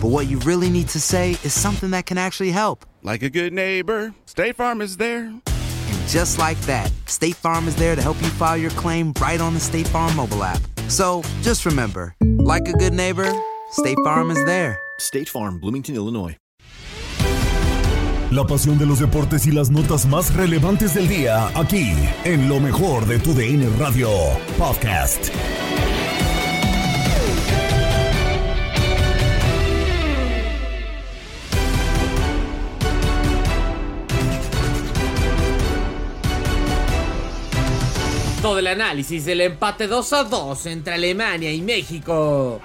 but what you really need to say is something that can actually help. Like a good neighbor, State Farm is there. And just like that, State Farm is there to help you file your claim right on the State Farm mobile app. So just remember, like a good neighbor, State Farm is there. State Farm, Bloomington, Illinois. La pasión de los deportes y las notas más relevantes del día, aquí, en lo mejor de tu DN Radio Podcast. Todo el análisis del empate 2 a 2 entre Alemania y México.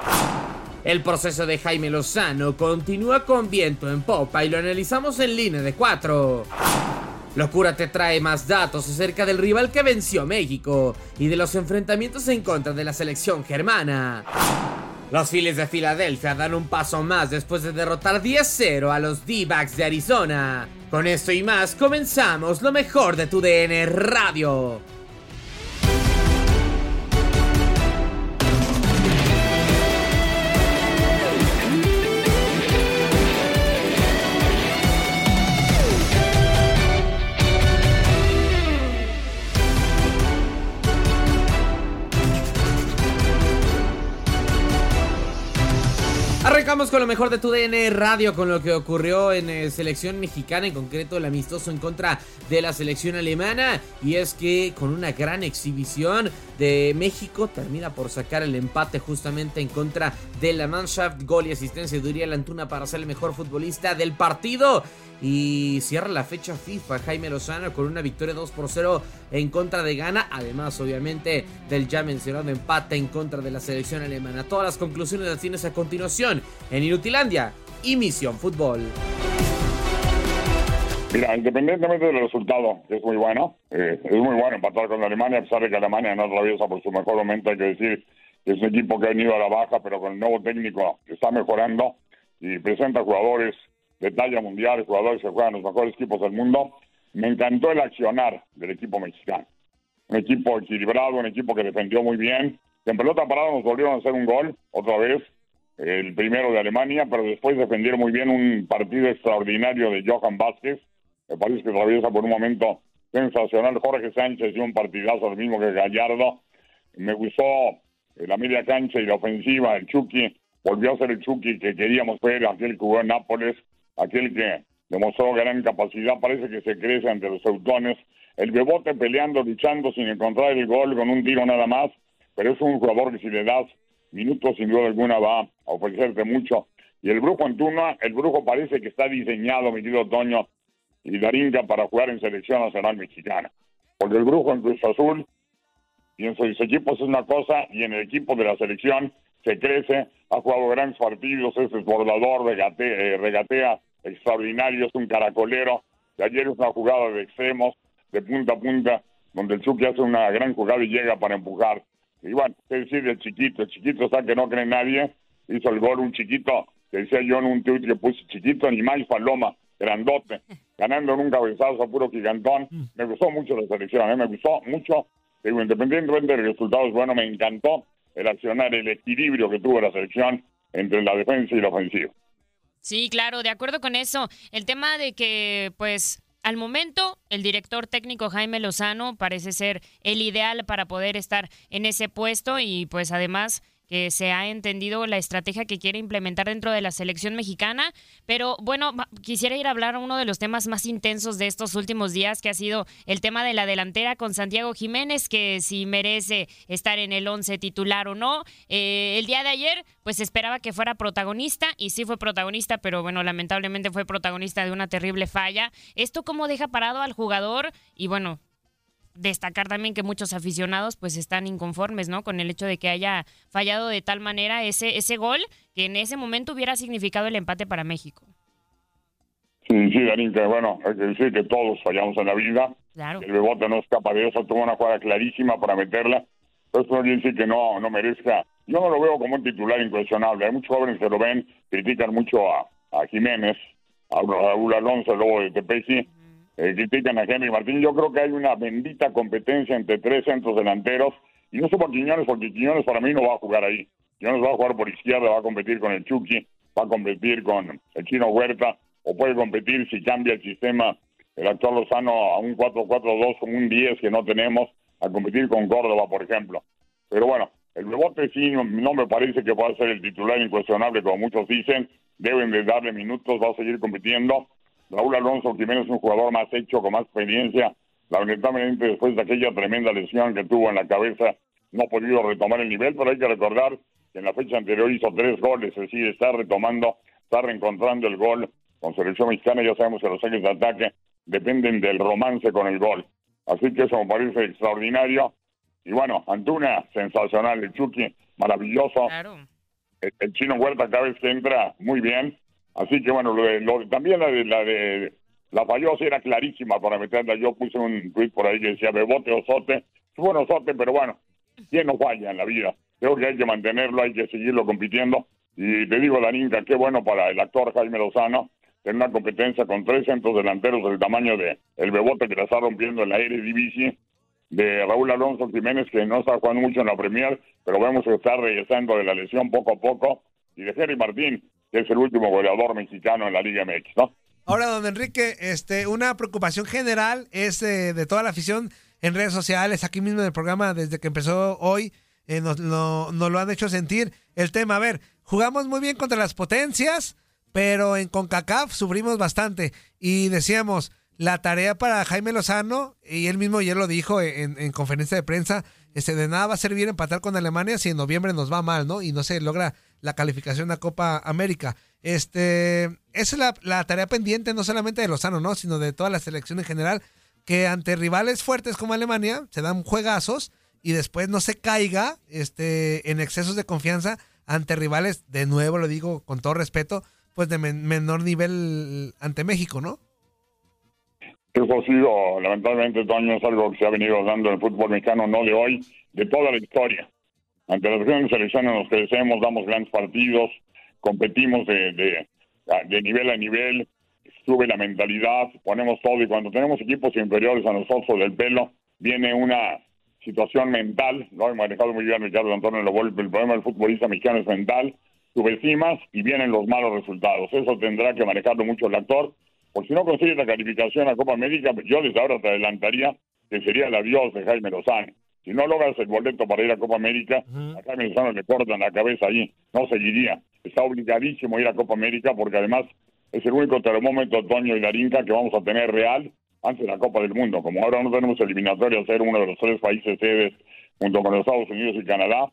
El proceso de Jaime Lozano continúa con viento en popa y lo analizamos en línea de 4. Locura te trae más datos acerca del rival que venció México y de los enfrentamientos en contra de la selección germana. Los Phillies de Filadelfia dan un paso más después de derrotar 10-0 a los D-Backs de Arizona. Con esto y más comenzamos lo mejor de tu DN Radio. Con lo mejor de tu DN Radio, con lo que ocurrió en eh, selección mexicana, en concreto el amistoso en contra de la selección alemana. Y es que con una gran exhibición de México termina por sacar el empate justamente en contra de la Mannschaft. Gol y asistencia de Uriel Antuna para ser el mejor futbolista del partido. Y cierra la fecha FIFA Jaime Lozano con una victoria 2 por 0 en contra de Ghana. Además, obviamente, del ya mencionado empate en contra de la selección alemana. Todas las conclusiones las tienes a continuación en Inutilandia y Misión Fútbol. Mira, independientemente del resultado, que es muy bueno, eh, es muy bueno empatar con Alemania, a pesar de que Alemania no atraviesa por su mejor momento, hay que decir es un equipo que ha venido a la baja, pero con el nuevo técnico está mejorando y presenta jugadores de talla mundial, jugadores que juegan los mejores equipos del mundo. Me encantó el accionar del equipo mexicano. Un equipo equilibrado, un equipo que defendió muy bien. En pelota parada nos volvieron a hacer un gol, otra vez, el primero de Alemania, pero después defendieron muy bien un partido extraordinario de Johan Vázquez. Me parece que atraviesa por un momento sensacional. Jorge Sánchez dio un partidazo, el mismo que Gallardo. Me gustó la media cancha y la ofensiva. El Chucky volvió a ser el Chucky que queríamos ver, aquel que jugó en Nápoles, aquel que demostró gran capacidad. Parece que se crece ante los teutones. El Bebote peleando, luchando sin encontrar el gol con un tiro nada más. Pero es un jugador que si le das minutos sin duda alguna va a ofrecerte mucho. Y el Brujo Antuna, el Brujo parece que está diseñado, mi querido Toño y Daringa, para jugar en selección nacional mexicana. Porque el Brujo en Cruz Azul y en sus equipos es una cosa y en el equipo de la selección se crece, ha jugado grandes partidos, es desbordador, regatea, eh, regatea extraordinario, es un caracolero. Ayer es una jugada de extremos, de punta a punta, donde el Chucky hace una gran jugada y llega para empujar. Y bueno, es decir, el chiquito, el chiquito está que no cree nadie, hizo el gol un chiquito te decía yo en un tweet que puse chiquito, ni más paloma, grandote, ganando en un cabezazo puro gigantón. Me gustó mucho la selección, ¿eh? me gustó mucho. Digo, independientemente del resultado, bueno, me encantó el accionar, el equilibrio que tuvo la selección entre la defensa y la ofensiva. Sí, claro, de acuerdo con eso. El tema de que, pues, al momento, el director técnico Jaime Lozano parece ser el ideal para poder estar en ese puesto y pues además que se ha entendido la estrategia que quiere implementar dentro de la selección mexicana. Pero bueno, quisiera ir a hablar uno de los temas más intensos de estos últimos días, que ha sido el tema de la delantera con Santiago Jiménez, que si merece estar en el 11 titular o no. Eh, el día de ayer, pues esperaba que fuera protagonista, y sí fue protagonista, pero bueno, lamentablemente fue protagonista de una terrible falla. ¿Esto cómo deja parado al jugador? Y bueno, destacar también que muchos aficionados pues están inconformes, ¿no? Con el hecho de que haya fallado de tal manera ese, ese gol que en ese momento hubiera significado el empate para México. Sí, sí, bueno, hay que decir que todos fallamos en la vida. Claro. El Bebote no escapa de eso, tuvo una jugada clarísima para meterla. Eso no quiere decir que no, no merezca. Yo no lo veo como un titular incuestionable. Hay muchos jóvenes que lo ven, critican mucho a, a Jiménez, a Raúl Alonso, luego de Tepesi eh, critican a Henry Martín. Yo creo que hay una bendita competencia entre tres centros delanteros. Y no por Quiñones, porque Quiñones para mí no va a jugar ahí. Quiñones va a jugar por izquierda, va a competir con el Chucky, va a competir con el Chino Huerta, o puede competir si cambia el sistema, el actual Lozano a un 4-4-2 o un 10 que no tenemos, a competir con Córdoba, por ejemplo. Pero bueno, el rebote sí no, no me parece que pueda ser el titular incuestionable, como muchos dicen. Deben de darle minutos, va a seguir compitiendo Raúl Alonso Jiménez es un jugador más hecho, con más experiencia. Lamentablemente, después de aquella tremenda lesión que tuvo en la cabeza, no ha podido retomar el nivel, pero hay que recordar que en la fecha anterior hizo tres goles, es decir, está retomando, está reencontrando el gol con selección mexicana. Ya sabemos que los ejes de ataque dependen del romance con el gol. Así que eso me parece extraordinario. Y bueno, Antuna, sensacional. El Chucky, maravilloso. El, el, chino Huerta cada vez que entra, muy bien. Así que bueno, también la de la de la falló era clarísima para meterla. Yo puse un tweet por ahí que decía Bebote o Sote. Bueno, Sote, pero bueno, ¿quién no falla en la vida? Creo que hay que mantenerlo, hay que seguirlo compitiendo. Y te digo, Daninka, qué bueno para el actor Jaime Lozano tener una competencia con tres centros delanteros del tamaño de el Bebote que la está rompiendo en la Eredivisie, de Raúl Alonso Jiménez que no está jugando mucho en la Premier, pero vemos que está regresando de la lesión poco a poco, y de Jerry Martín, es el último goleador mexicano en la Liga MX, ¿no? Ahora, don Enrique, este, una preocupación general es eh, de toda la afición en redes sociales, aquí mismo en el programa, desde que empezó hoy, eh, nos, lo han hecho sentir el tema. A ver, jugamos muy bien contra las potencias, pero en CONCACAF sufrimos bastante. Y decíamos, la tarea para Jaime Lozano, y él mismo ayer lo dijo en conferencia de prensa, este, de nada va a servir empatar con Alemania si en noviembre nos va mal, ¿no? Y no se logra la calificación a Copa América. Este, esa es la, tarea pendiente no solamente de Lozano, ¿no? Sino de toda la selección en general, que ante rivales fuertes como Alemania se dan juegazos y después no se caiga este, en excesos de confianza ante rivales, de nuevo lo digo con todo respeto, pues de menor nivel ante México, ¿no? Eso ha sido, lamentablemente, Toño, es algo que se ha venido dando en el fútbol mexicano, no de hoy, de toda la historia. Ante las grandes selecciones nos crecemos, damos grandes partidos, competimos de, de, de nivel a nivel, sube la mentalidad, ponemos todo y cuando tenemos equipos inferiores a nosotros del pelo, viene una situación mental, lo he manejado muy bien Ricardo Antonio Lobolpe, el problema del futbolista mexicano es mental, subestimas y vienen los malos resultados. Eso tendrá que manejarlo mucho el actor, porque si no consigue la calificación a Copa América, yo desde ahora te adelantaría que sería el adiós de Jaime Lozano. Si no logras el boleto para ir a Copa América, a Jaime Lozano le cortan la cabeza ahí, no seguiría. Está obligadísimo a ir a Copa América porque además es el único termómetro, Toño y Darinka, que vamos a tener real antes de la Copa del Mundo. Como ahora no tenemos eliminatoria ser uno de los tres países sedes junto con los Estados Unidos y Canadá,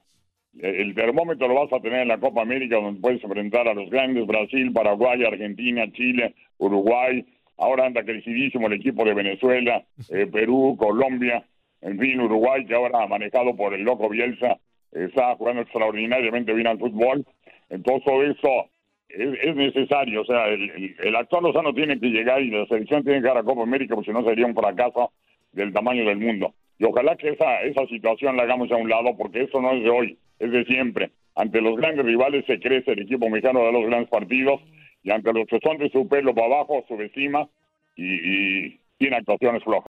el termómetro lo vas a tener en la Copa América donde puedes enfrentar a los grandes Brasil, Paraguay, Argentina, Chile, Uruguay. Ahora anda crecidísimo el equipo de Venezuela, eh, Perú, Colombia en fin, Uruguay, que ahora manejado por el loco Bielsa, está jugando extraordinariamente bien al fútbol. Entonces, todo eso es, necesario. O sea, el, el, actual Lozano tiene que llegar y la selección tiene que llegar a Copa América, porque si no sería un fracaso del tamaño del mundo. Y ojalá que esa, esa situación la hagamos a un lado, porque eso no es de hoy, es de siempre. ante los grandes rivales se crece el equipo mexicano de los grandes partidos y ante los que son de su pelo para abajo subestima y, y tiene actuaciones flojas.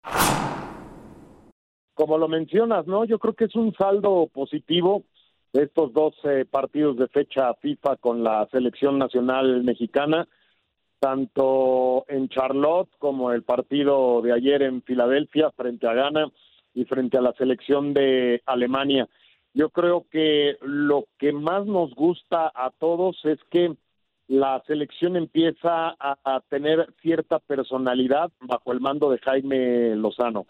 Como lo mencionas, ¿no? Yo creo que es un saldo positivo de estos dos eh, partidos de fecha FIFA con la selección nacional mexicana, tanto en Charlotte como el partido de ayer en Filadelfia frente a Ghana y frente a la selección de Alemania. Yo creo que lo que más nos gusta a todos es que la selección empieza a, tener cierta personalidad bajo el mando de Jaime Lozano.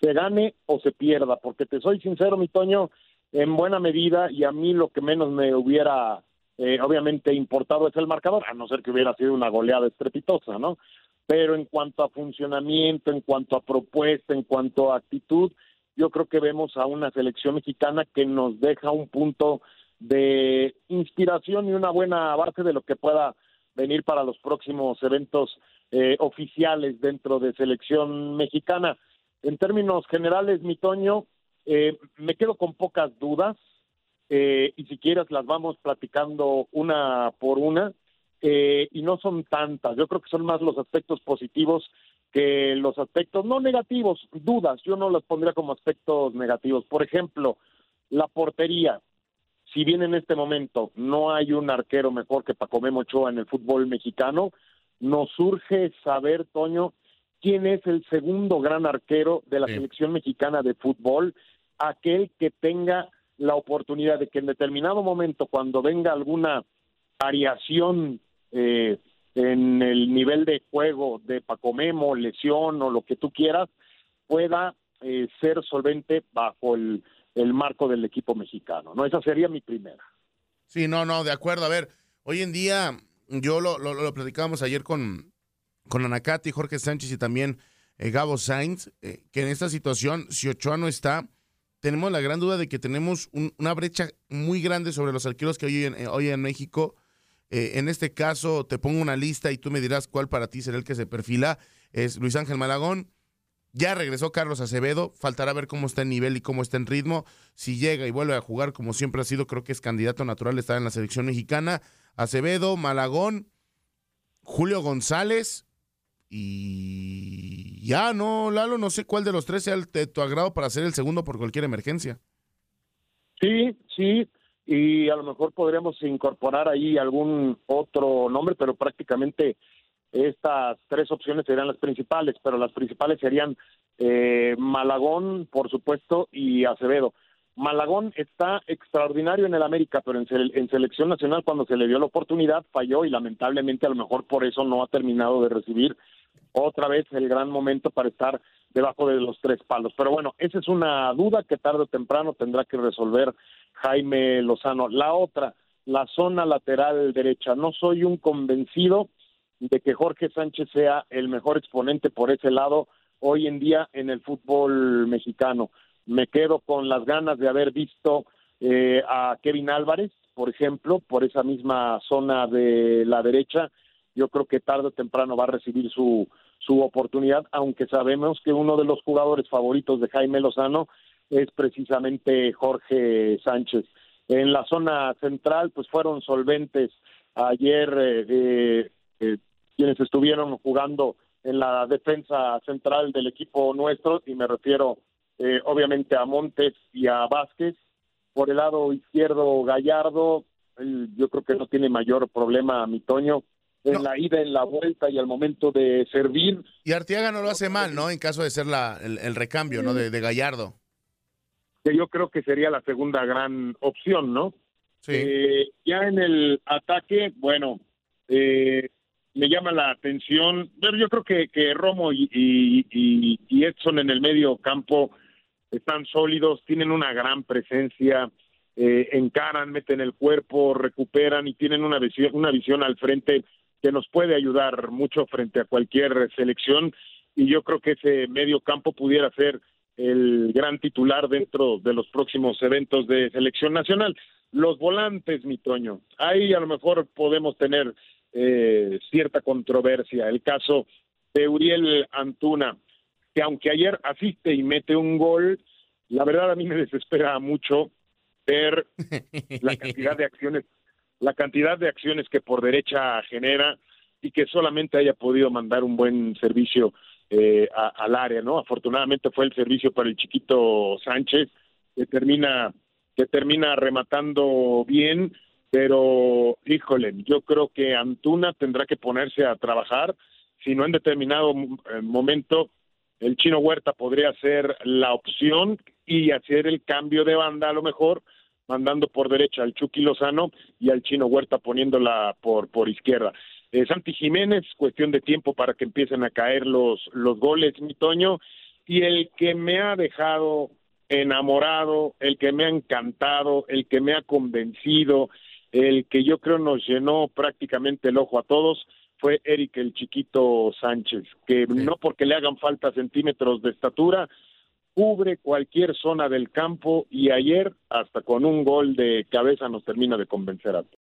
Se gane o se pierda, porque te soy sincero, mi Toño, en buena medida, y a mí lo que menos me hubiera eh, obviamente importado es el marcador, a no ser que hubiera sido una goleada estrepitosa, ¿no? Pero en cuanto a funcionamiento, en cuanto a propuesta, en cuanto a actitud, yo creo que vemos a una selección mexicana que nos deja un punto de inspiración y una buena base de lo que pueda venir para los próximos eventos eh, oficiales dentro de selección mexicana. En términos generales, mi Toño, eh, me quedo con pocas dudas eh, y si quieres las vamos platicando una por una y no son tantas. Yo creo que son más los aspectos positivos que los aspectos no negativos, dudas. Yo no las pondría como aspectos negativos. Por ejemplo, la portería si bien en este momento no hay un arquero mejor que Paco Memo Ochoa en el fútbol mexicano, nos surge saber, Toño, quién es el segundo gran arquero de la selección mexicana de fútbol, aquel que tenga la oportunidad de que en determinado momento, cuando venga alguna variación eh, en el nivel de juego de Paco Memo, lesión o lo que tú quieras, pueda eh, ser solvente bajo el el marco del equipo mexicano, ¿no? Esa sería mi primera. Sí, no, no, de acuerdo. A ver, hoy en día, yo lo, lo, platicábamos ayer con, con Anacati, Jorge Sánchez y también eh, Gabo Sainz, eh, que en esta situación, si Ochoa no está, tenemos la gran duda de que tenemos una brecha muy grande sobre los arqueros que hoy en, eh, hoy en México. En este caso, te pongo una lista y tú me dirás cuál para ti será el que se perfila. Es Luis Ángel Malagón, ya regresó Carlos Acevedo, faltará ver cómo está en nivel y cómo está en ritmo. Si llega y vuelve a jugar como siempre ha sido, creo que es candidato natural estar en la selección mexicana. Acevedo, Malagón, Julio González y ya no, Lalo, no sé cuál de los tres sea el, de tu agrado para ser el segundo por cualquier emergencia. Sí, sí, y a lo mejor podríamos incorporar ahí algún otro nombre, pero prácticamente estas tres opciones serían las principales, pero las principales serían eh, Malagón, por supuesto, y Acevedo. Malagón está extraordinario en el América, pero en, selección nacional cuando se le dio la oportunidad falló y lamentablemente a lo mejor por eso no ha terminado de recibir otra vez el gran momento para estar debajo de los tres palos. Pero bueno, esa es una duda que tarde o temprano tendrá que resolver Jaime Lozano. La otra, la zona lateral derecha. No soy un convencido de que Jorge Sánchez sea el mejor exponente por ese lado hoy en día en el fútbol mexicano. Me quedo con las ganas de haber visto eh, a Kevin Álvarez, por ejemplo, por esa misma zona de la derecha. Yo creo que tarde o temprano va a recibir su, su oportunidad, aunque sabemos que uno de los jugadores favoritos de Jaime Lozano es precisamente Jorge Sánchez. En la zona central, pues fueron solventes ayer eh, eh, quienes estuvieron jugando en la defensa central del equipo nuestro, y me refiero eh, obviamente a Montes y a Vázquez. Por el lado izquierdo, Gallardo, yo creo que no tiene mayor problema, mi Toño, en la ida, en la vuelta y al momento de servir. Y Artiaga no lo hace mal, ¿no? En caso de ser la, el, recambio, ¿no? De, de, Gallardo. Que yo creo que sería la segunda gran opción, ¿no? Sí. Eh, ya en el ataque, bueno, eh, me llama la atención. Pero yo creo que, que Romo y, y, Edson en el medio campo están sólidos, tienen una gran presencia, eh, encaran, meten el cuerpo, recuperan y tienen una visión, una visión al frente que nos puede ayudar mucho frente a cualquier selección. Y yo creo que ese medio campo pudiera ser el gran titular dentro de los próximos eventos de selección nacional. Los volantes, mi Toño, ahí a lo mejor podemos tener eh, cierta controversia. El caso de Uriel Antuna, que aunque ayer asiste y mete un gol, la verdad a mí me desespera mucho ver la cantidad de acciones, la cantidad de acciones que por derecha genera y que solamente haya podido mandar un buen servicio eh, a- al área, ¿no? Afortunadamente fue el servicio para el chiquito Sánchez que termina que termina rematando bien, pero híjole, yo creo que Antuna tendrá que ponerse a trabajar, si no en determinado eh, momento el chino Huerta podría ser la opción y hacer el cambio de banda a lo mejor, mandando por derecha al Chucky Lozano y al chino Huerta poniéndola por, por izquierda. Eh, Santi Jiménez, cuestión de tiempo para que empiecen a caer los, los goles, mi Toño, y el que me ha dejado enamorado, el que me ha encantado, el que me ha convencido, el que yo creo nos llenó prácticamente el ojo a todos, fue Eric el chiquito Sánchez, que no porque le hagan falta centímetros de estatura, cubre cualquier zona del campo y ayer hasta con un gol de cabeza nos termina de convencer a todos.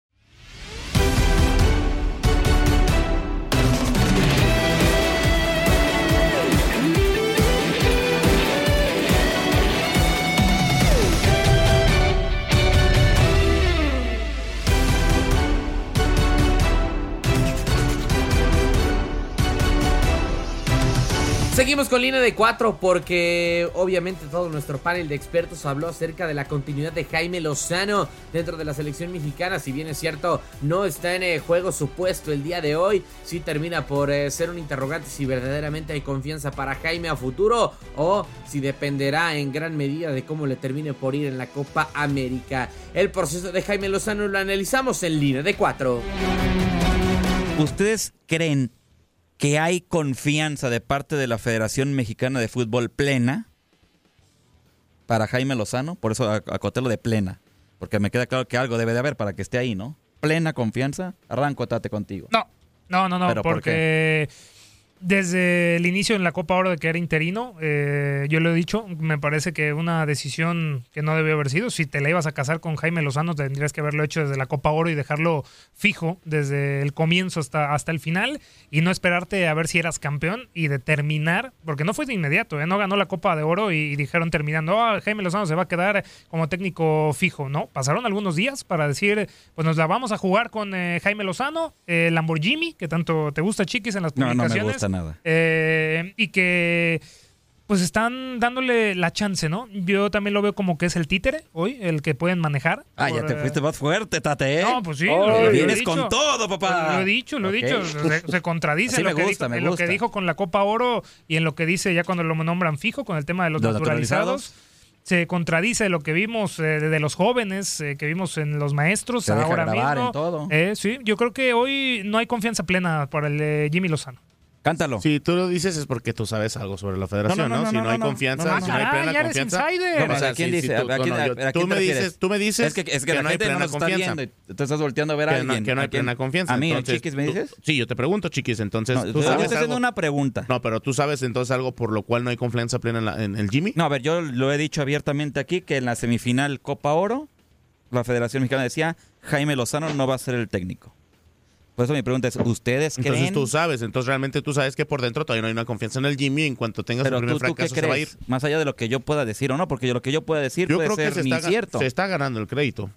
Seguimos con línea de 4 porque obviamente todo nuestro panel de expertos habló acerca de la continuidad de Jaime Lozano dentro de la selección mexicana. Si bien es cierto, no está en eh, juego su puesto el día de hoy, sí termina por eh, ser un interrogante si verdaderamente hay confianza para Jaime a futuro o si dependerá en gran medida de cómo le termine por ir en la Copa América. El proceso de Jaime Lozano lo analizamos en línea de 4. ¿Ustedes creen que hay confianza de parte de la Federación Mexicana de Fútbol plena para Jaime Lozano? Por eso ac- acoté lo de plena, porque me queda claro que algo debe de haber para que esté ahí, ¿no? Plena confianza. Arranco, Tate, contigo. No, no, no, no, ¿Pero por porque desde el inicio en la Copa Oro de que era interino, eh, yo lo he dicho, me parece que una decisión que no debió haber sido. Si te la ibas a casar con Jaime Lozano, tendrías que haberlo hecho desde la Copa Oro y dejarlo fijo desde el comienzo hasta, hasta el final y no esperarte a ver si eras campeón y determinar, porque no fue de inmediato, ¿eh? no ganó la Copa de Oro y, y dijeron terminando, "Ah, Jaime Lozano se va a quedar como técnico fijo, ¿no? Pasaron algunos días para decir, pues nos la vamos a jugar con eh, Jaime Lozano, eh, Lamborghini, que tanto te gusta, Chiquis, en las No, no me publicaciones. gusta nada. Eh, y que pues están dándole la chance, ¿no? Yo también lo veo como que es el títere hoy, el que pueden manejar. Ah, ya te eh, fuiste más fuerte, Tate, ¿eh? No, pues sí. Ay, lo- lo he vienes dicho. con todo, papá. Lo he dicho, lo he dicho. Se, se contradice en, lo, me que gusta, dijo, me en lo que dijo con la Copa Oro y en lo que dice ya cuando lo nombran fijo con el tema de los, Los naturalizados. Se contradice lo que vimos eh, de los jóvenes, eh, que vimos en los maestros Se ahora mismo. en todo. Eh, sí, yo creo que hoy no hay confianza plena para el de Jimmy Lozano. Cántalo. Si tú lo dices es porque tú sabes algo sobre la federación, No, ¿no? no, no, si no, hay confianza, si no hay plena Ah, ya eres confianza. insider. No, o sea, ¿quién sí, sí, dice? tú- ¿A no, quién- no, yo- a quién tú me refieres? dices, tú me dices Es que, es que la no hay plena confianza. te estás volteando a ver a Que alguien. que no hay plena confianza. ¿A mí, entonces, Chiquis, me tú- dices? sí, yo te pregunto, Chiquis, entonces No, tú yo sabes estoy haciendo una pregunta. No, pero tú sabes entonces algo por lo cual no hay confianza plena en, la- en el Jimmy. No, a ver, yo lo he dicho abiertamente aquí que en la semifinal Copa Oro, la Federación Mexicana decía, Jaime Lozano no va a ser el técnico. Por eso mi pregunta es, ¿ustedes Entonces creen? tú sabes, entonces realmente tú sabes que por dentro todavía no hay una confianza en el Jimmy. En cuanto tenga su Pero primer tú, ¿tú qué se va a ir. crees? Más allá de lo que yo pueda decir o no, porque lo que yo pueda decir Yo puede creo que se ni está, cierto. se está ganando el crédito.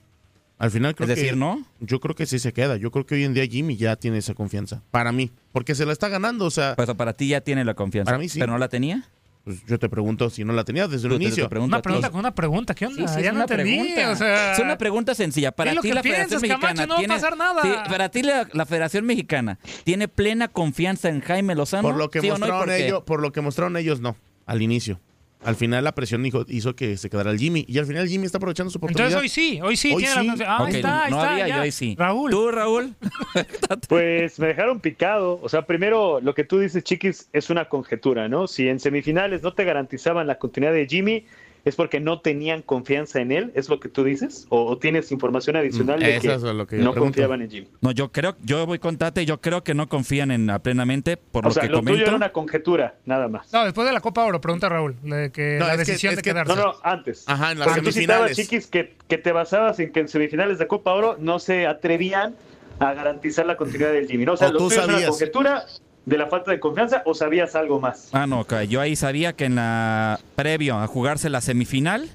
Al final creo Es decir, que, ¿no? Yo creo que sí se queda. Yo creo que hoy en día Jimmy ya tiene esa confianza. Para mí. Porque se la está ganando. O sea, Pues para ti ya tiene la confianza. Para mí sí. ¿Pero no la tenía? Pues yo te pregunto si no la tenía desde el Tú te- te inicio. Una pregunta con una pregunta, ¿qué onda? Sí, sí, ya es no una entendí, pregunta. o sea... Es una pregunta sencilla. Para ti la Federación Camacho, Mexicana no va a tiene pasar nada. Sí, para ti la, la Federación Mexicana tiene plena confianza en Jaime Lozano. Por lo que ¿Sí o no? ¿Y mostraron ellos, por lo que mostraron ellos, no. Al inicio. Al final la presión hizo, hizo que se quedara el Jimmy. Y al final Jimmy está aprovechando su oportunidad. Entonces hoy sí, hoy sí Hoy tiene sí. la. Ah, Ok, ahí está, ahí no está, había, ya. yo hoy sí. Raúl. ¿Tú, Raúl? Pues me dejaron picado. O sea, primero lo que tú dices, Chiquis, es una conjetura, ¿no? Si en semifinales no te garantizaban la continuidad de Jimmy, es porque no tenían confianza en él, ¿es lo que tú dices? ¿O, o tienes información adicional de Eso que, es lo que yo no pregunto. confiaban en Jimmy? No, yo creo, yo voy con Tate, yo creo que no confían en plenamente por O lo sea, que lo tuyo comento. era una conjetura, nada más. No, después de la Copa Oro, pregunta Raúl, de que No, la que- decisión de que- quedarse. No, no, antes. Ajá, en las Porque tú citabas, semifinales. Chiquis, que, que te basabas en que en semifinales de Copa Oro no se atrevían a garantizar la continuidad del Jimmy, ¿no? O sea, O lo tú tuyo es una sabías. conjetura de la falta de confianza o sabías algo más. Ah, no, yo ahí sabía que en la previo a jugarse la semifinal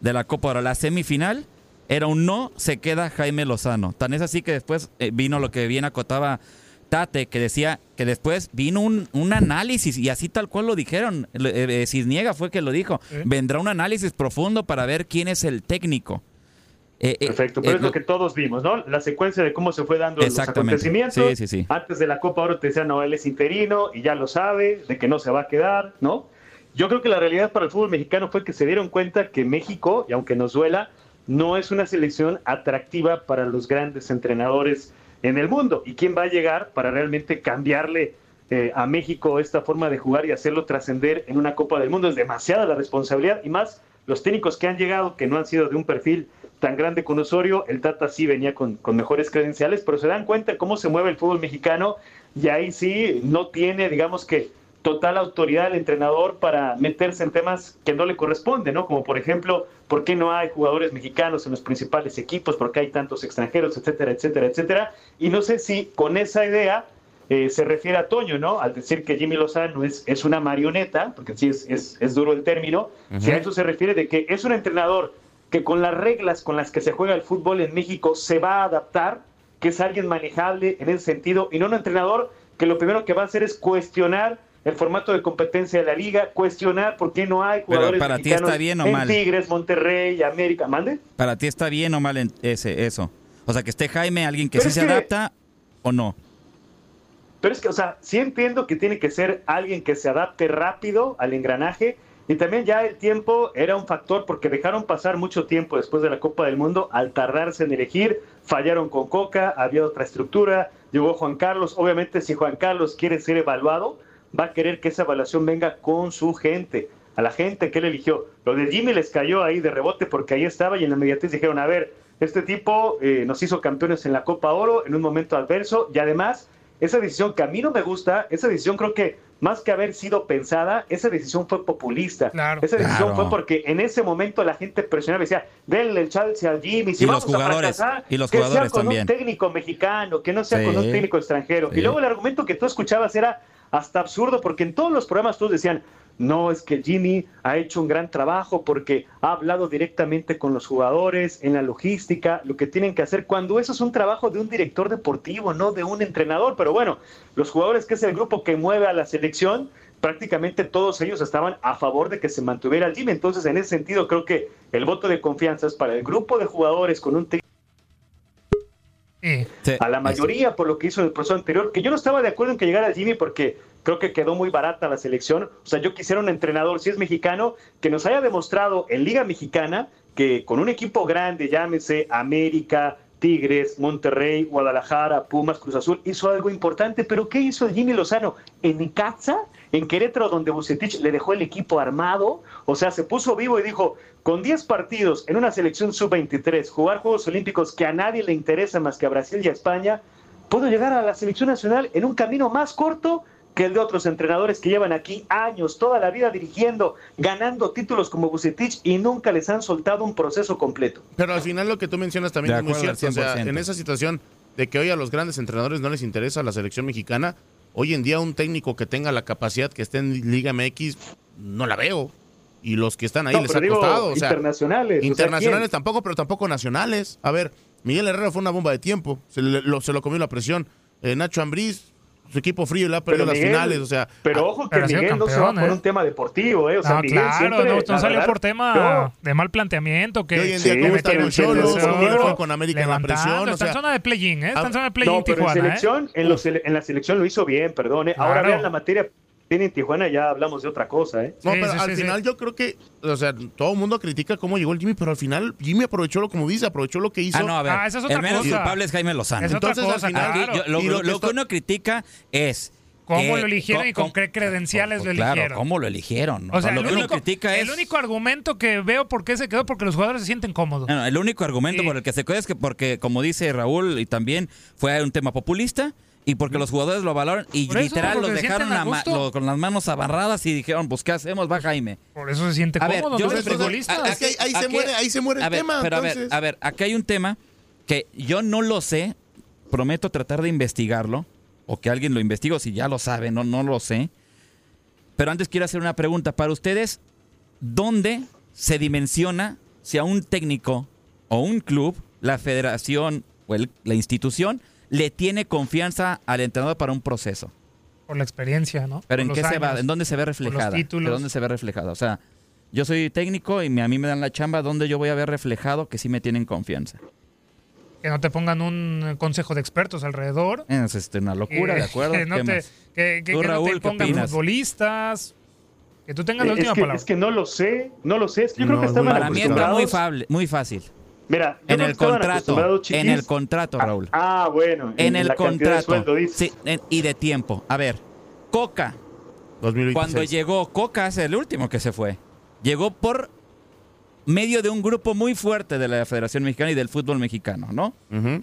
de la Copa Oro, la semifinal, era un no, se queda Jaime Lozano. Tan es así que después eh, vino lo que bien acotaba Tate, que decía que después vino un, un análisis, y así tal cual lo dijeron, eh, eh, Cisniega fue que lo dijo, vendrá un análisis profundo para ver quién es el técnico. Eh, eh, Perfecto, pero eh, es lo que todos vimos, ¿no? La secuencia de cómo se fue dando los acontecimientos. Sí, sí, sí. Antes de la Copa Oro te decían, no, él es interino y ya lo sabe, de que no se va a quedar, ¿no? Yo creo que la realidad para el fútbol mexicano fue que se dieron cuenta que México, y aunque nos duela, no es una selección atractiva para los grandes entrenadores en el mundo. ¿Y quién va a llegar para realmente cambiarle eh, a México esta forma de jugar y hacerlo trascender en una Copa del Mundo? Es demasiada la responsabilidad y más los técnicos que han llegado, que no han sido de un perfil tan grande con Osorio, el Tata sí venía con, con mejores credenciales, pero se dan cuenta cómo se mueve el fútbol mexicano y ahí sí no tiene, digamos que, total autoridad el entrenador para meterse en temas que no le corresponden, ¿no? Como por ejemplo, ¿por qué no hay jugadores mexicanos en los principales equipos? ¿Por qué hay tantos extranjeros? Etcétera, etcétera, etcétera. Y no sé si con esa idea eh, se refiere a Toño, ¿no? Al decir que Jimmy Lozano es, es una marioneta, porque sí es, es, es duro el término, si a eso se refiere de que es un entrenador que con las reglas con las que se juega el fútbol en México se va a adaptar, que es alguien manejable en ese sentido, y no un entrenador que lo primero que va a hacer es cuestionar el formato de competencia de la liga, cuestionar por qué no hay Pero jugadores para ti está bien o en mal. Tigres, Monterrey, América, mande. ¿Para ti está bien o mal en ese, eso? O sea, que esté Jaime, alguien que Pero sí se que- adapta o no. Pero es que, o sea, sí entiendo que tiene que ser alguien que se adapte rápido al engranaje y también ya el tiempo era un factor porque dejaron pasar mucho tiempo después de la Copa del Mundo al tardarse en elegir, fallaron con Coca, había otra estructura, llegó Juan Carlos, obviamente si Juan Carlos quiere ser evaluado, va a querer que esa evaluación venga con su gente, a la gente que él eligió. Lo de Jimmy les cayó ahí de rebote porque ahí estaba y en la inmediatez dijeron, a ver, este tipo eh, nos hizo campeones en la Copa Oro en un momento adverso y además esa decisión que a mí no me gusta, esa decisión creo que más que haber sido pensada, esa decisión fue populista. esa decisión Claro. fue porque en ese momento la gente presionaba y decía, denle el chance al Jimmy, si Y vamos los jugadores, a fracasar, y los que sea jugadores con también. un técnico mexicano, que no sea con un técnico extranjero. Sí. Y luego el argumento que tú escuchabas era hasta absurdo, porque en todos los programas todos decían, no, es que Jimmy ha hecho un gran trabajo porque ha hablado directamente con los jugadores en la logística, lo que tienen que hacer, cuando eso es un trabajo de un director deportivo, no de un entrenador. Pero bueno, los jugadores, que es el grupo que mueve a la selección, prácticamente todos ellos estaban a favor de que se mantuviera Jimmy. Entonces, en ese sentido, creo que el voto de confianza es para el grupo de jugadores con un técnico a la mayoría por lo que hizo en el proceso anterior, que yo no estaba de acuerdo en que llegara Jimmy porque creo que quedó muy barata la selección. O sea, yo quisiera un entrenador, si es mexicano, que nos haya demostrado en Liga Mexicana que con un equipo grande, llámese América, Tigres, Monterrey, Guadalajara, Pumas, Cruz Azul, hizo algo importante. Pero ¿qué hizo Jimmy Lozano? En Necaxa, en Querétaro, donde Bucetich le dejó el equipo armado. O sea, se puso vivo y dijo, con 10 partidos en una selección sub-23, jugar Juegos Olímpicos que a nadie le interesa más que a Brasil y a España, puedo llegar a la selección nacional en un camino más corto que el de otros entrenadores que llevan aquí años, toda la vida dirigiendo, ganando títulos como Bucetich y nunca les han soltado un proceso completo. Pero al final lo que tú mencionas también De es muy cierto. O sea, 100%. en esa situación de que hoy a los grandes entrenadores no les interesa la selección mexicana, hoy en día un técnico que tenga la capacidad que esté en Liga MX, no la veo. Y los que están ahí No, les ha costado. O sea, internacionales, o sea, internacionales tampoco, pero tampoco nacionales. A ver, Miguel Herrera fue una bomba de tiempo. Se, le- lo, se lo comió la presión. Eh, Nacho Ambriz, su equipo frío, le ha perdido Pero las Miguel- finales. O sea, Pero ojo que Miguel no se va por un tema deportivo, ¿eh? O sea, No, Miguel claro, siempre, no, no salió verdad, por tema no. de mal planteamiento. Que Y hoy en día, le ¿cómo está metieron el Cholo? presión, ¿Cómo le fue con América en la presión? Está en zona de play-in, ¿eh? Está en zona de play-in pero en Tijuana, ¿eh? selección, en, los la selección lo hizo bien, perdone. Ahora Claro. vean la materia tiene en Tijuana, ya hablamos de otra cosa, ¿eh? No, pero al final yo creo que, o sea, todo el mundo critica cómo llegó el Jimmy, pero al final Jimmy aprovechó lo, como dice, aprovechó lo que hizo. Ah, no, a ver. el menos culpable es Jaime Lozano. Es otra Entonces, al cosa, final- Aquí, yo- lo, Y lo- lo que lo está- que uno critica es. ¿Cómo lo eligieron co- y con qué credenciales lo Claro, eligieron? ¿cómo lo eligieron? O sea, lo que uno critica es. el único argumento que veo por qué se quedó, porque los jugadores se sienten cómodos. No, no, el único argumento por el que se queda es que porque, como dice Raúl, y también fue un tema populista y porque los jugadores lo avalaron y Por eso, literal los se dejaron sienten a a ma- gusto. lo- con las manos abarradas y dijeron, pues ¿qué hacemos? Va Jaime. Por eso se siente A ver, cómodo, yo ¿no? les Los pregunto, futbolistas. a- Es que ahí, ahí se aquí- muere, ahí se muere el a ver, tema. Pero a ver, entonces. a ver, aquí hay un tema que yo no lo sé, prometo tratar de investigarlo, o que alguien lo investigue, o si ya lo sabe, no, no lo sé. Pero antes quiero hacer una pregunta. Para ustedes, ¿dónde se dimensiona si a un técnico o un club, la federación o el- la institución le tiene confianza al entrenador para un proceso. Por la experiencia, ¿no? Pero Por ¿en qué se va? ¿En dónde se ve los reflejada? títulos. ¿De dónde se ve reflejada? O sea, yo soy técnico y a mí me dan la chamba, ¿dónde yo voy a ver reflejado que sí me tienen confianza? Que no te pongan un eh, consejo de expertos alrededor. Es este, una locura, Que- ¿de acuerdo? Que no ¿Qué te, que, que- Tú, que no Raúl, te ¿qué pongan opinas? futbolistas. Que tú tengas la Es última que, palabra. es que no lo sé, no lo sé. Es que yo creo que No, estaban para mí está muy, fable- muy fácil. Mira, En el contrato, en el contrato, Raúl. Ah, bueno. en el la cantidad de contrato. sueldo, dices. Sí, en- y de tiempo. A ver, Coca. 2026. Cuando llegó, Coca es el último que se fue. Llegó por medio de un grupo muy fuerte de la Federación Mexicana y del fútbol mexicano, ¿no?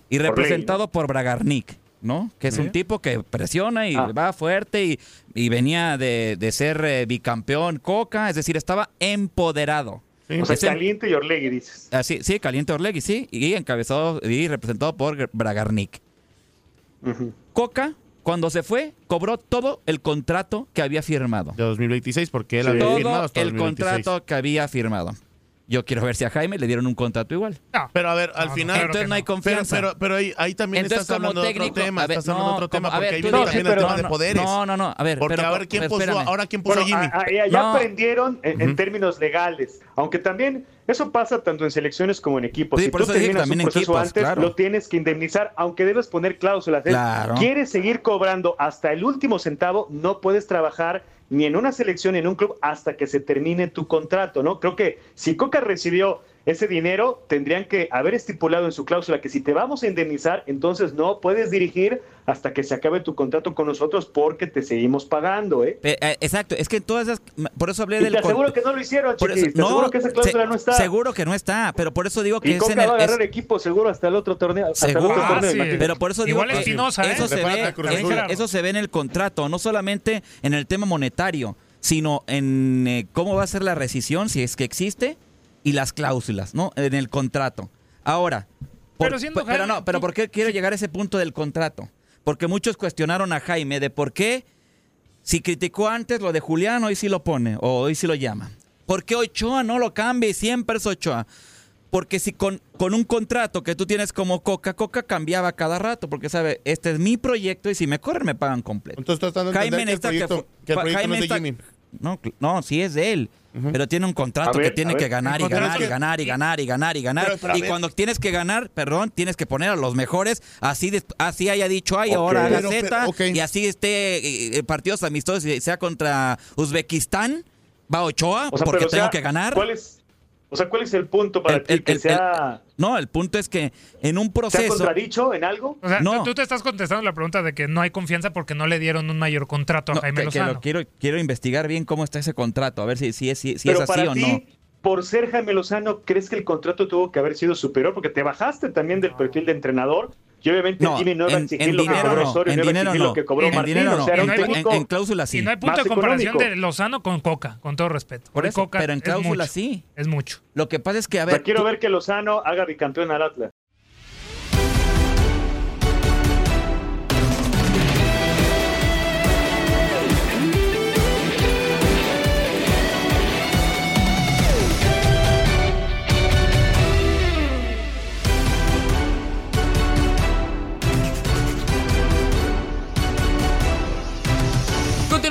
Y representado por Bragarnik, ¿no? Que es un tipo que presiona y Ah. va fuerte y, y venía de, de ser eh, bicampeón Coca, es decir, estaba empoderado. O sea, Ese- Caliente y Orlegui, dices. Ah, sí, sí, Caliente Orlegui, sí, y encabezado y representado por Bragarnik. Coca, cuando se fue, cobró todo el contrato que había firmado. De 2026, porque él Sí. había Todo firmado hasta el 2026. contrato que había firmado. Yo quiero ver si a Jaime le dieron un contrato igual. Pero a ver, al final. Entonces no hay confianza. Pero, pero, pero ahí, ahí también Entonces, estás hablando de otro técnico, tema. ver, estás hablando de no, otro tema, porque ver, ahí viene no, también el tema de no, poderes. no, no, no, a ver, Porque pero- a ver quién pero puso, ahora quién puso Bueno, a Jimmy. a- a- ya ya No. aprendieron en, en términos legales, aunque también eso pasa tanto en selecciones como en equipos. Sí, si tú terminas un proceso equipos, antes, claro. lo tienes que indemnizar, aunque debes poner cláusulas. Es, Claro. Quieres seguir cobrando hasta el último centavo, no puedes trabajar ni en una selección ni en un club hasta que se termine tu contrato, ¿no? Creo que si Coca recibió ese dinero, tendrían que haber estipulado en su cláusula que si te vamos a indemnizar, entonces no puedes dirigir hasta que se acabe tu contrato con nosotros porque te seguimos pagando, ¿eh? Eh, exacto, es que todas esas. Por eso hablé Y del. te aseguro que no lo hicieron, por chiquis. eso- te aseguro que esa cláusula se- no está. Seguro que no está, pero por eso digo que Y es en el. va a es- agarrar equipo seguro hasta el otro torneo. Hasta el Seguro, otro torneo, sí. pero por eso digo Igual que Espinosa, ¿eh? eso se Prepárate ve, a Cruz eso, Azul. eso se ve en el contrato, no solamente en el tema monetario, sino en eh, cómo va a ser la rescisión, si es que existe, y las cláusulas, ¿no? En el contrato. Ahora, por- Pero siendo pero Jaime, no, pero ¿por qué quiero llegar a ese punto del contrato? Porque muchos cuestionaron a Jaime de por qué si criticó antes lo de Julián, hoy sí lo pone, o hoy sí lo llama. ¿Por qué Ochoa no lo cambia y siempre es Ochoa? Porque si con, con un contrato que tú tienes como Coca, Coca cambiaba cada rato, porque sabe, este es mi proyecto y si me corren me pagan completo. Entonces estás dando Jaime entender que el proyecto, fu- que el proyecto Jaime no es de está- Jimmy. No, no, sí es de él. Pero tiene un contrato ver, que tiene que ganar y ganar y ganar y ganar y ganar y ganar. Pero- pero a y cuando tienes que ganar, perdón, tienes que poner a los mejores. Así así haya dicho, ay, Ok. ahora pero- Z. Y así esté eh, eh, partidos amistosos, sea contra Uzbekistán, va Ochoa, O sea, porque tengo sea, que ganar. ¿cuál es, o sea, ¿cuál es el punto para El- ti? el- ¿Que el- sea, No, el punto es que en un ¿se ha proceso. contradicho en algo? O sea, No. tú, tú te estás contestando la pregunta de que no hay confianza porque no le dieron un mayor contrato a No, Jaime que- que Lozano. lo quiero, quiero investigar bien cómo está ese contrato, a ver si, si es, si, si Pero es así para o ti, no. por ser Jaime Lozano, ¿crees que el contrato tuvo que haber sido superior? Porque te bajaste también del perfil de entrenador. Y obviamente No, Jimmy no iba a en, exigir en lo que dinero cobró no, Osorio, en no dinero no, lo que cobró en Martín. dinero o no, sea, era en, un en- técnico en cláusula sí. Y no hay punto de comparación económico. de Lozano con Coca, con todo respeto. Por eso, Coca pero en es cláusula mucho, sí. Es mucho. Lo que pasa es que, a ver, quiero tú- ver que Lozano haga bicampeón al Atlas.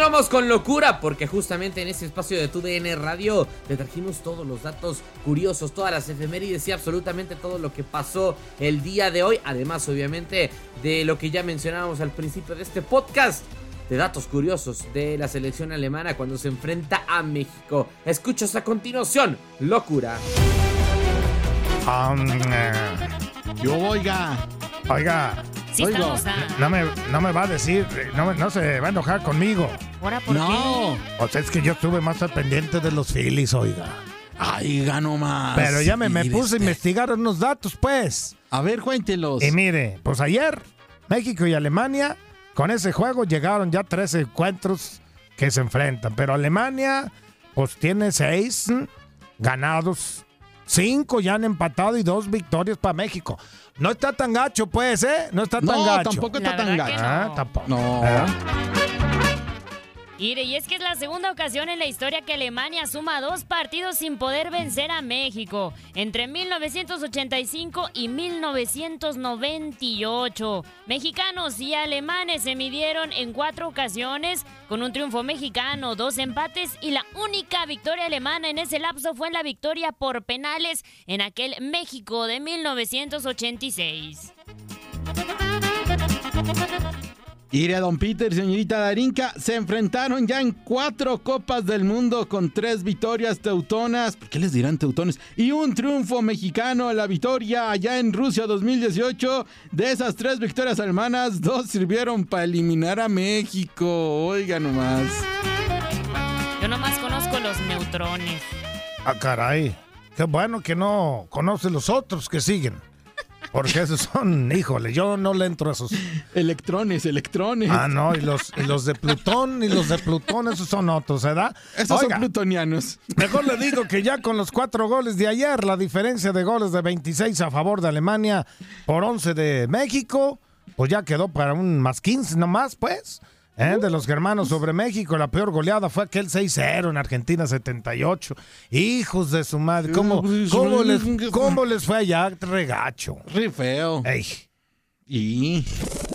Continuamos con locura porque justamente en este espacio de TUDN Radio te trajimos todos los datos curiosos, todas las efemérides y absolutamente todo lo que pasó el día de hoy. Además, obviamente, de lo que ya mencionábamos al principio de este podcast. De datos curiosos de la selección alemana cuando se enfrenta a México. Escuchas a continuación, locura. Yo, oiga. Oiga, Sí oigo, estamos a- no me, no me va a decir, no, me- no se va a enojar conmigo. ¿Ahora por No. O sea, es que yo estuve más al pendiente de los Phillies, oiga. Ay, gano más. Pero ya me, me puse a investigar unos datos, pues. A ver, cuéntelos. Y mire, pues ayer México y Alemania con ese juego llegaron ya tres encuentros que se enfrentan. Pero Alemania pues tiene seis ganados, cinco ya han empatado y dos victorias para México. No está tan gacho, pues, ¿eh? No está tan No, gacho. tampoco está La tan gacho. Ah, no. tampoco. No. Y es que es la segunda ocasión en la historia que Alemania suma dos partidos sin poder vencer a México, entre 1985 y 1998. Mexicanos y alemanes se midieron en cuatro ocasiones, con un triunfo mexicano, dos empates y la única victoria alemana en ese lapso fue en la victoria por penales en aquel México de 1986. Iré a Don Peter y señorita Darinka se enfrentaron ya en cuatro Copas del Mundo con tres victorias teutonas. ¿Por qué les dirán teutones? Y un triunfo mexicano. La victoria allá en Rusia 2018. De esas tres victorias alemanas, dos sirvieron para eliminar a México. Oiga nomás. Yo nomás conozco los neutrones. Ah, caray. Qué bueno que no conoce los otros que siguen. Porque esos son, híjole, yo no le entro a esos. Electrones, electrones. Ah, no, y los, y los de Plutón y los de Plutón, esos son otros, ¿verdad? Esos Oiga, son plutonianos. Mejor le digo que ya con los cuatro goles de ayer, la diferencia de goles de 26 a favor de Alemania por 11 de México, pues ya quedó para un más 15 nomás, pues. ¿Eh? De los germanos sobre México, la peor goleada fue aquel 6-0 en Argentina 78. Hijos de su madre, ¿cómo, cómo, les, cómo les fue allá? Regacho. Re feo. Ey. Y.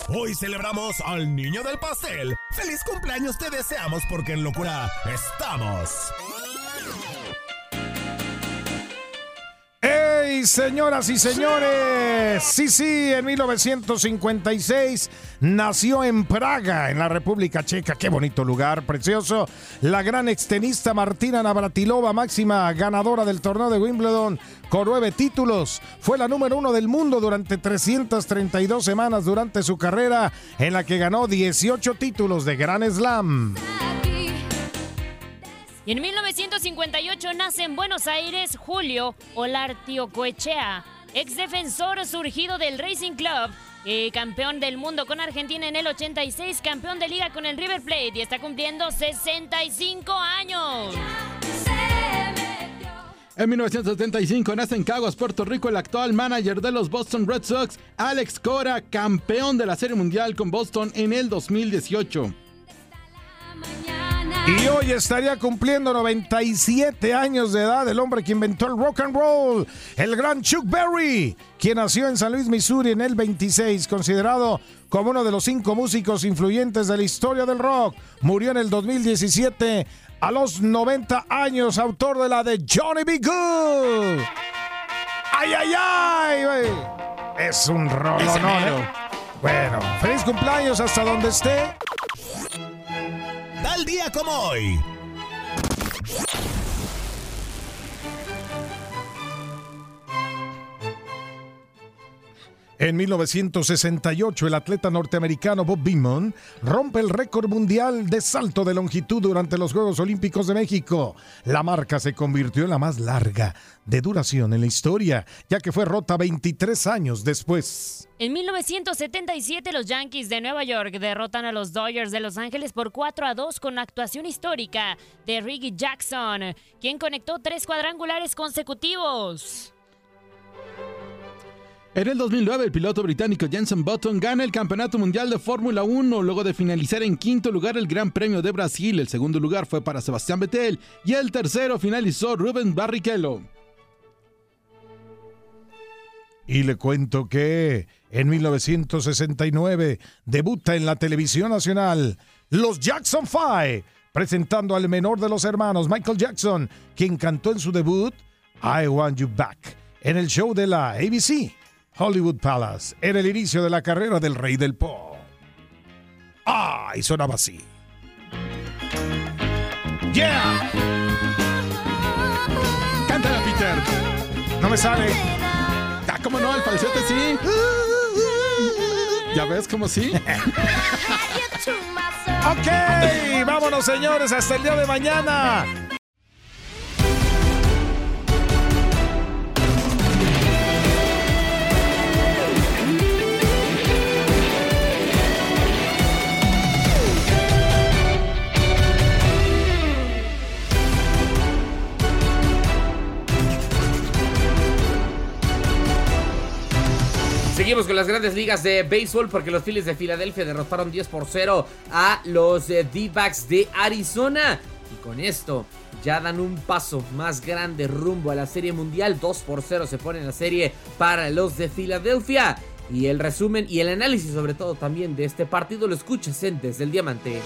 Hoy celebramos al niño del pastel. ¡Feliz cumpleaños te deseamos porque en locura estamos! ¡Ey, señoras y señores! Sí, sí, en 1956 nació en Praga, en la República Checa. ¡Qué bonito lugar, precioso! La gran extenista Martina Navratilova, máxima ganadora del torneo de Wimbledon, con nueve títulos. Fue la número uno del mundo durante 332 semanas durante su carrera, en la que ganó 18 títulos de Gran Slam. Y en 1958 nace en Buenos Aires Julio Olartiocoechea, ex defensor surgido del Racing Club, eh, campeón del mundo con Argentina en el 86, campeón de liga con el River Plate y está cumpliendo 65 años. En 1975 nace en Caguas, Puerto Rico, el actual manager de los Boston Red Sox, Alex Cora, campeón de la Serie Mundial con Boston en el 2018. Y hoy estaría cumpliendo 97 años de edad el hombre que inventó el rock and roll, el gran Chuck Berry, quien nació en San Luis, Missouri en el 26, considerado como uno de los cinco músicos influyentes de la historia del rock. Murió en el 2017 a los 90 años, autor de la de Johnny B. Good. ¡Ay, ay, ay! Es un rollo, Ese ¿no? eh? Bueno, feliz cumpleaños hasta donde esté. Tal día como hoy. En 1968, el atleta norteamericano Bob Beamon rompe el récord mundial de salto de longitud durante los Juegos Olímpicos de México. La marca se convirtió en la más larga de duración en la historia, ya que fue rota 23 años después. En 1977 los Yankees de Nueva York derrotan a los Dodgers de Los Ángeles por 4 a 2 con actuación histórica de Ricky Jackson, quien conectó tres cuadrangulares consecutivos. En el 2009, el piloto británico Jenson Button gana el Campeonato Mundial de Fórmula 1 luego de finalizar en quinto lugar el Gran Premio de Brasil. El segundo lugar fue para Sebastián Vettel y el tercero finalizó Rubén Barrichello. Y le cuento que en 1969 debuta en la televisión nacional los Jackson Five, presentando al menor de los hermanos, Michael Jackson, quien cantó en su debut I Want You Back en el show de la ABC, Hollywood Palace. Era el inicio de la carrera del rey del pop. Ah, y sonaba así. Yeah. Cántala, Peter. No me sale. Ah, ¿cómo no? El falsete sí. ¿Ya ves cómo sí? Ok, vámonos señores, hasta el día de mañana. Con las grandes ligas de béisbol porque los Phillies de Filadelfia derrotaron 10 por 0 a los eh, D-backs de Arizona. Y con esto ya dan un paso más grande rumbo a la Serie Mundial. 2 por 0 se pone en la serie para los de Filadelfia. Y el resumen y el análisis sobre todo también de este partido lo escuchas en Desde el Diamante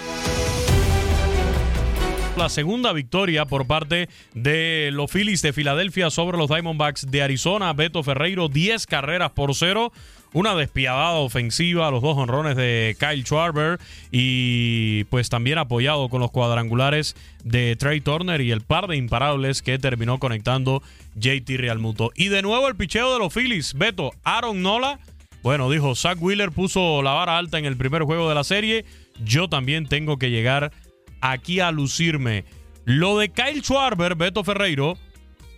la segunda victoria por parte de los Phillies de Filadelfia sobre los Diamondbacks de Arizona. Beto Ferreiro, 10 carreras por cero. Una despiadada ofensiva, los dos honrones de Kyle Schwarber y pues también apoyado con los cuadrangulares de Trey Turner y el par de imparables que terminó conectando JT Realmuto. Y de nuevo el picheo de los Phillies. Beto, Aaron Nola. Bueno, dijo, Zach Wheeler puso la vara alta en el primer juego de la serie. Yo también tengo que llegar aquí a lucirme. Lo de Kyle Schwarber, Beto Ferreiro,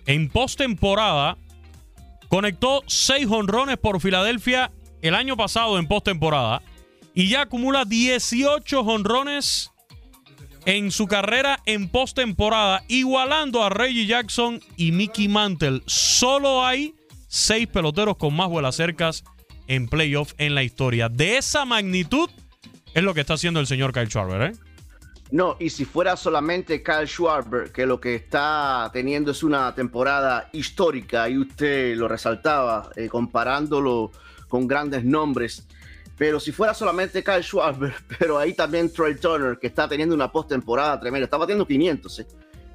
en postemporada, conectó seis honrones por Filadelfia el año pasado en postemporada y ya acumula 18 honrones en su carrera en postemporada, igualando a Reggie Jackson y Mickey Mantle. Solo hay seis peloteros con más vuelas cercas en playoff en la historia. De esa magnitud es lo que está haciendo el señor Kyle Schwarber, ¿eh? No, y si fuera solamente Kyle Schwarber, que lo que está teniendo es una temporada histórica, y usted lo resaltaba, eh, comparándolo con grandes nombres, pero si fuera solamente Kyle Schwarber, pero ahí también Trey Turner, que está teniendo una postemporada tremenda, está batiendo 500, ¿eh?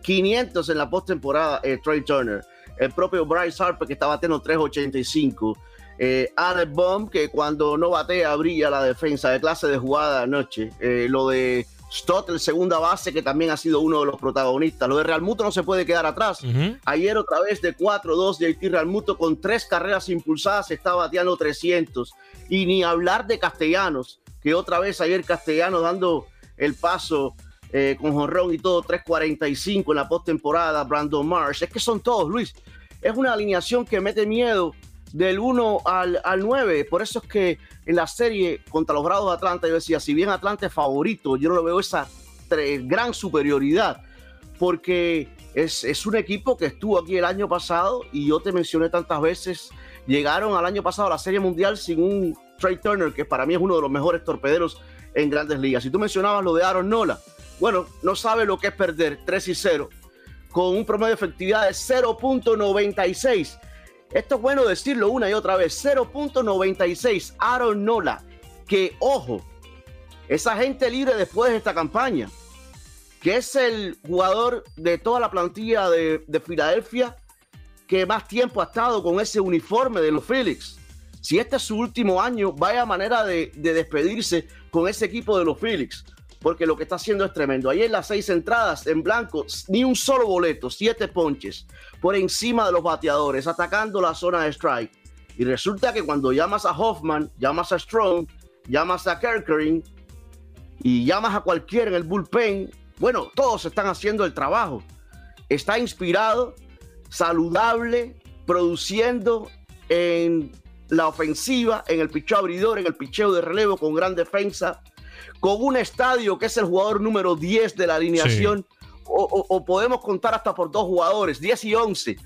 500 en la postemporada eh, Trey Turner, el propio Bryce Harper, que está batiendo 385. Eh, Alex Bomb, que cuando no batea brilla la defensa de clase de jugada anoche. Eh, lo de Stott, el segunda base, que también ha sido uno de los protagonistas. Lo de Real Muto no se puede quedar atrás. Ayer otra vez de 4-2 de Haití Real Muto con tres carreras impulsadas está bateando 300. Y ni hablar de Castellanos, que otra vez ayer Castellanos dando el paso eh, con Jonrón y todo, 3.45 en la postemporada, Brandon Marsh. Es que son todos, Luis. Es una alineación que mete miedo del 1 al, al 9. Por eso es que en la serie contra los Grados de Atlanta, yo decía, si bien Atlanta es favorito, yo no lo veo esa gran superioridad, porque es, es, un equipo que estuvo aquí el año pasado y yo te mencioné tantas veces, llegaron al año pasado a la Serie Mundial sin un Trey Turner, que para mí es uno de los mejores torpederos en grandes ligas. Si tú mencionabas lo de Aaron Nola, bueno, no sabe lo que es perder 3 y 0 con un promedio de efectividad de 0.96 esto es bueno decirlo una y otra vez. 0.96 Aaron Nola. Que ojo, esa gente libre después de esta campaña, que es el jugador de toda la plantilla de, Filadelfia que más tiempo ha estado con ese uniforme de los Phillies. Si este es su último año, vaya manera de, de despedirse con ese equipo de los Phillies porque lo que está haciendo es tremendo. Ayer las seis entradas en blanco, ni un solo boleto, siete ponches por encima de los bateadores, atacando la zona de strike. Y resulta que cuando llamas a Hoffman, llamas a Strong, llamas a Kerkering y llamas a cualquiera en el bullpen, bueno, todos están haciendo el trabajo. Está inspirado, saludable, produciendo en la ofensiva, en el picheo abridor, en el picheo de relevo con gran defensa con un estadio que es el jugador número 10 de la alineación, o, podemos contar hasta por dos jugadores, 10 y 11,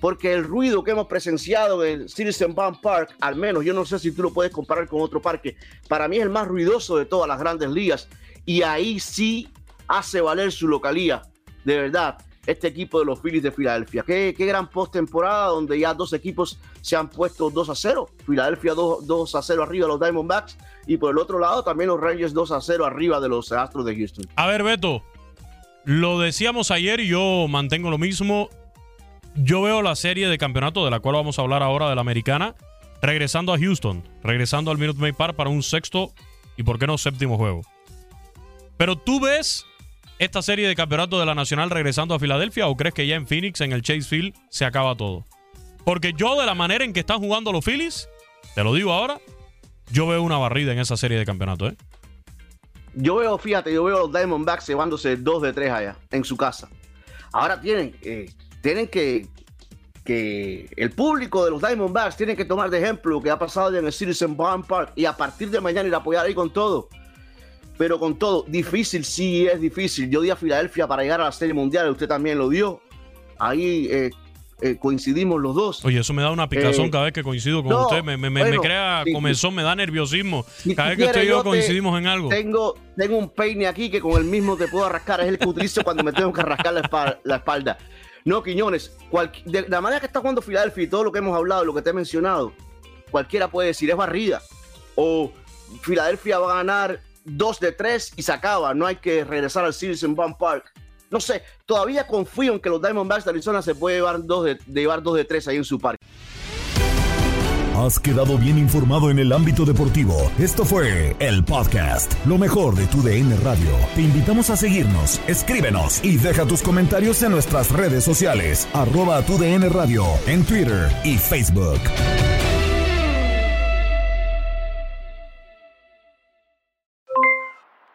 porque el ruido que hemos presenciado en el Citizen Bank Park, al menos yo no sé si tú lo puedes comparar con otro parque, para mí es el más ruidoso de todas las grandes ligas, y ahí sí hace valer su localía, de verdad este equipo de los Phillies de Filadelfia. Qué, qué gran postemporada donde ya dos equipos se han puesto 2 a 0. Filadelfia 2, 2 a 0 arriba de los Diamondbacks y por el otro lado también los Rangers 2 a 0 arriba de los Astros de Houston. A ver, Beto, lo decíamos ayer y yo mantengo lo mismo. Yo veo la serie de campeonato de la cual vamos a hablar ahora de la americana, regresando a Houston, regresando al Minute Maid Park para un sexto y por qué no séptimo juego. Pero tú ves esta serie de campeonato de la Nacional regresando a Filadelfia o crees que ya en Phoenix, en el Chase Field, se acaba todo? Porque yo de la manera en que están jugando los Phillies, te lo digo ahora, yo veo una barrida en esa serie de campeonato, ¿eh? Yo veo, fíjate, yo veo a los Diamondbacks llevándose dos de tres allá, en su casa. Ahora tienen, eh, tienen que, que el público de los Diamondbacks tiene que tomar de ejemplo lo que ha pasado en el Citizen Bank Park y a partir de mañana ir a apoyar ahí con todo. Pero con todo, difícil sí es difícil. Yo di a Filadelfia para llegar a la Serie Mundial, usted también lo dio. Ahí eh, eh, coincidimos los dos. Oye, eso me da una picazón Eh, cada vez que coincido con no, usted. Me, me- bueno, me crea si- comezón, me da nerviosismo. Si cada vez que usted y yo te- coincidimos en algo. Tengo, tengo un peine aquí que con el mismo te puedo rascar. Es el que utilizo cuando me tengo que rascar la espalda. La espalda. No, Quiñones, cual- de la manera que está jugando Filadelfia y todo lo que hemos hablado, lo que te he mencionado, cualquiera puede decir es barrida. O Filadelfia va a ganar dos de tres y se acaba. No hay que regresar al Citizen Bank Park. No sé, todavía confío en que los Diamondbacks de Arizona se puede llevar dos de, de llevar dos de tres ahí en su parque. Has quedado bien informado en el ámbito deportivo. Esto fue el podcast, lo mejor de tu DN Radio. Te invitamos a seguirnos, escríbenos y deja tus comentarios en nuestras redes sociales, arroba tu DN Radio, en Twitter y Facebook.